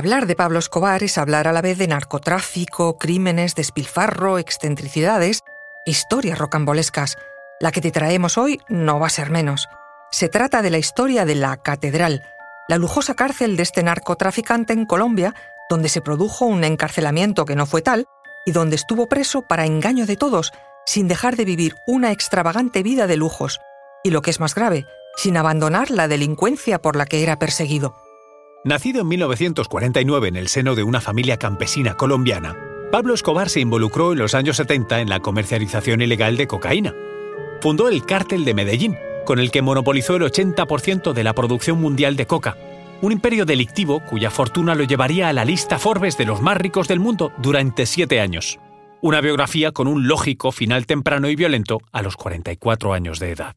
Hablar de Pablo Escobar es hablar a la vez de narcotráfico, crímenes, despilfarro, excentricidades historias rocambolescas. La que te traemos hoy no va a ser menos. Se trata de la historia de la Catedral, la lujosa cárcel de este narcotraficante en Colombia, donde se produjo un encarcelamiento que no fue tal y donde estuvo preso para engaño de todos, sin dejar de vivir una extravagante vida de lujos, y lo que es más grave, sin abandonar la delincuencia por la que era perseguido. Nacido en 1949 en el seno de una familia campesina colombiana, Pablo Escobar se involucró en los años 70 en la comercialización ilegal de cocaína. Fundó el Cártel de Medellín, con el que monopolizó el 80% de la producción mundial de coca, un imperio delictivo cuya fortuna lo llevaría a la lista Forbes de los más ricos del mundo durante siete años. Una biografía con un lógico final temprano y violento a los 44 años de edad.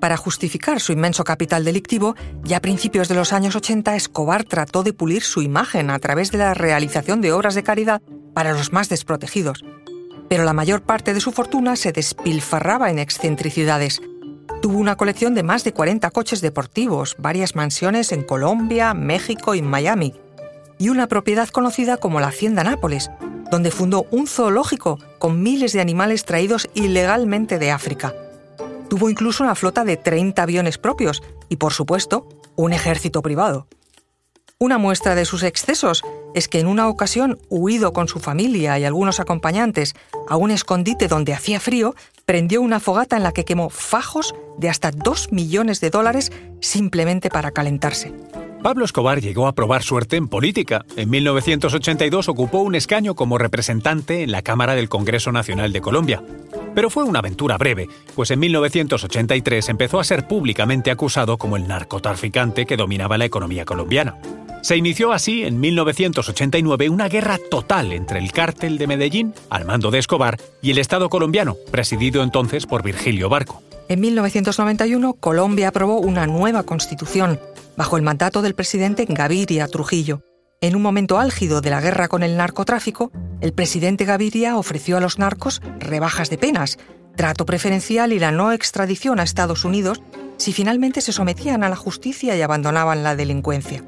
Para justificar su inmenso capital delictivo, ya a principios de los años 80 Escobar trató de pulir su imagen a través de la realización de obras de caridad para los más desprotegidos. Pero la mayor parte de su fortuna se despilfarraba en excentricidades. Tuvo una colección de más de 40 coches deportivos, varias mansiones en Colombia, México y Miami, y una propiedad conocida como la Hacienda Nápoles, donde fundó un zoológico con miles de animales traídos ilegalmente de África. Tuvo incluso una flota de 30 aviones propios y, por supuesto, un ejército privado. Una muestra de sus excesos es que en una ocasión, huido con su familia y algunos acompañantes a un escondite donde hacía frío, prendió una fogata en la que quemó fajos de hasta 2 millones de dólares simplemente para calentarse. Pablo Escobar llegó a probar suerte en política. En 1982 ocupó un escaño como representante en la Cámara del Congreso Nacional de Colombia. Pero fue una aventura breve, pues en 1983 empezó a ser públicamente acusado como el narcotraficante que dominaba la economía colombiana. Se inició así en 1989 una guerra total entre el cártel de Medellín, al mando de Escobar, y el Estado colombiano, presidido entonces por Virgilio Barco. En 1991, Colombia aprobó una nueva constitución, bajo el mandato del presidente Gaviria Trujillo. En un momento álgido de la guerra con el narcotráfico, el presidente Gaviria ofreció a los narcos rebajas de penas, trato preferencial y la no extradición a Estados Unidos si finalmente se sometían a la justicia y abandonaban la delincuencia.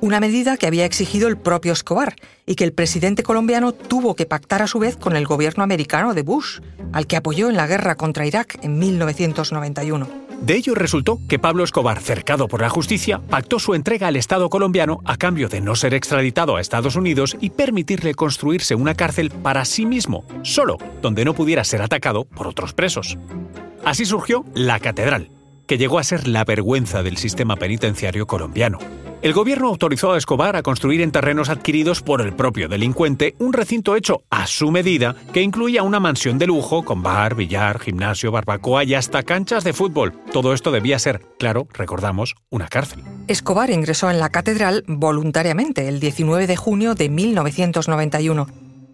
Una medida que había exigido el propio Escobar y que el presidente colombiano tuvo que pactar a su vez con el gobierno americano de Bush, al que apoyó en la guerra contra Irak en 1991. De ello resultó que Pablo Escobar, cercado por la justicia, pactó su entrega al Estado colombiano a cambio de no ser extraditado a Estados Unidos y permitirle construirse una cárcel para sí mismo, solo, donde no pudiera ser atacado por otros presos. Así surgió la Catedral, que llegó a ser la vergüenza del sistema penitenciario colombiano. El gobierno autorizó a Escobar a construir en terrenos adquiridos por el propio delincuente un recinto hecho a su medida que incluía una mansión de lujo con bar, billar, gimnasio, barbacoa y hasta canchas de fútbol. Todo esto debía ser, claro, recordamos, una cárcel. Escobar ingresó en la catedral voluntariamente el 19 de junio de 1991.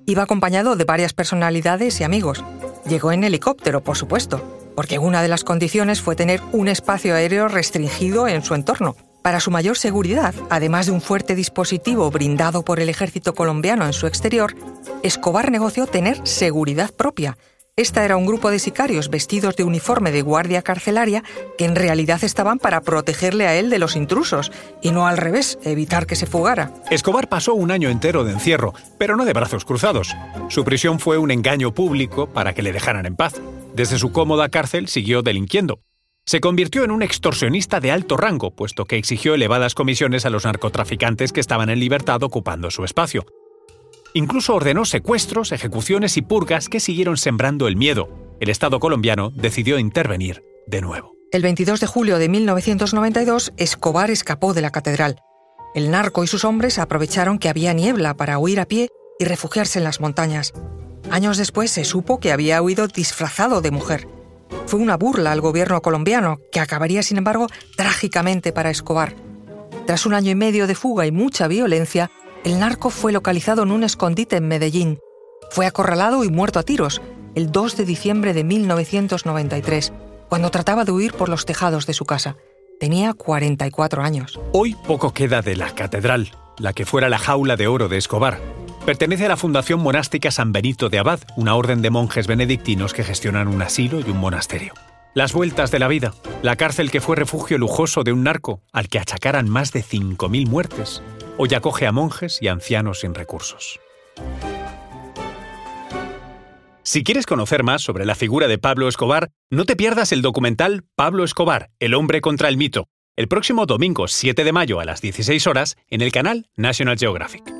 Iba acompañado de varias personalidades y amigos. Llegó en helicóptero, por supuesto, porque una de las condiciones fue tener un espacio aéreo restringido en su entorno. Para su mayor seguridad, además de un fuerte dispositivo brindado por el ejército colombiano en su exterior, Escobar negoció tener seguridad propia. Esta era un grupo de sicarios vestidos de uniforme de guardia carcelaria que en realidad estaban para protegerle a él de los intrusos y no al revés, evitar que se fugara. Escobar pasó un año entero de encierro, pero no de brazos cruzados. Su prisión fue un engaño público para que le dejaran en paz. Desde su cómoda cárcel siguió delinquiendo, se convirtió en un extorsionista de alto rango, puesto que exigió elevadas comisiones a los narcotraficantes que estaban en libertad ocupando su espacio. Incluso ordenó secuestros, ejecuciones y purgas que siguieron sembrando el miedo. El Estado colombiano decidió intervenir de nuevo. El 22 de julio de 1992, Escobar escapó de la catedral. El narco y sus hombres aprovecharon que había niebla para huir a pie y refugiarse en las montañas. Años después se supo que había huido disfrazado de mujer Fue una burla al gobierno colombiano, que acabaría, sin embargo, trágicamente para Escobar. Tras un año y medio de fuga y mucha violencia, el narco fue localizado en un escondite en Medellín. Fue acorralado y muerto a tiros el 2 de diciembre de 1993, cuando trataba de huir por los tejados de su casa. Tenía 44 años. Hoy poco queda de la catedral, la que fuera la jaula de oro de Escobar. Pertenece a la Fundación Monástica San Benito de Abad, una orden de monjes benedictinos que gestionan un asilo y un monasterio. Las vueltas de la vida, la cárcel que fue refugio lujoso de un narco al que achacaran más de 5.000 muertes, hoy acoge a monjes y ancianos sin recursos. Si quieres conocer más sobre la figura de Pablo Escobar, no te pierdas el documental Pablo Escobar, el hombre contra el mito, el próximo domingo 7 de mayo a las 16 horas en el canal National Geographic.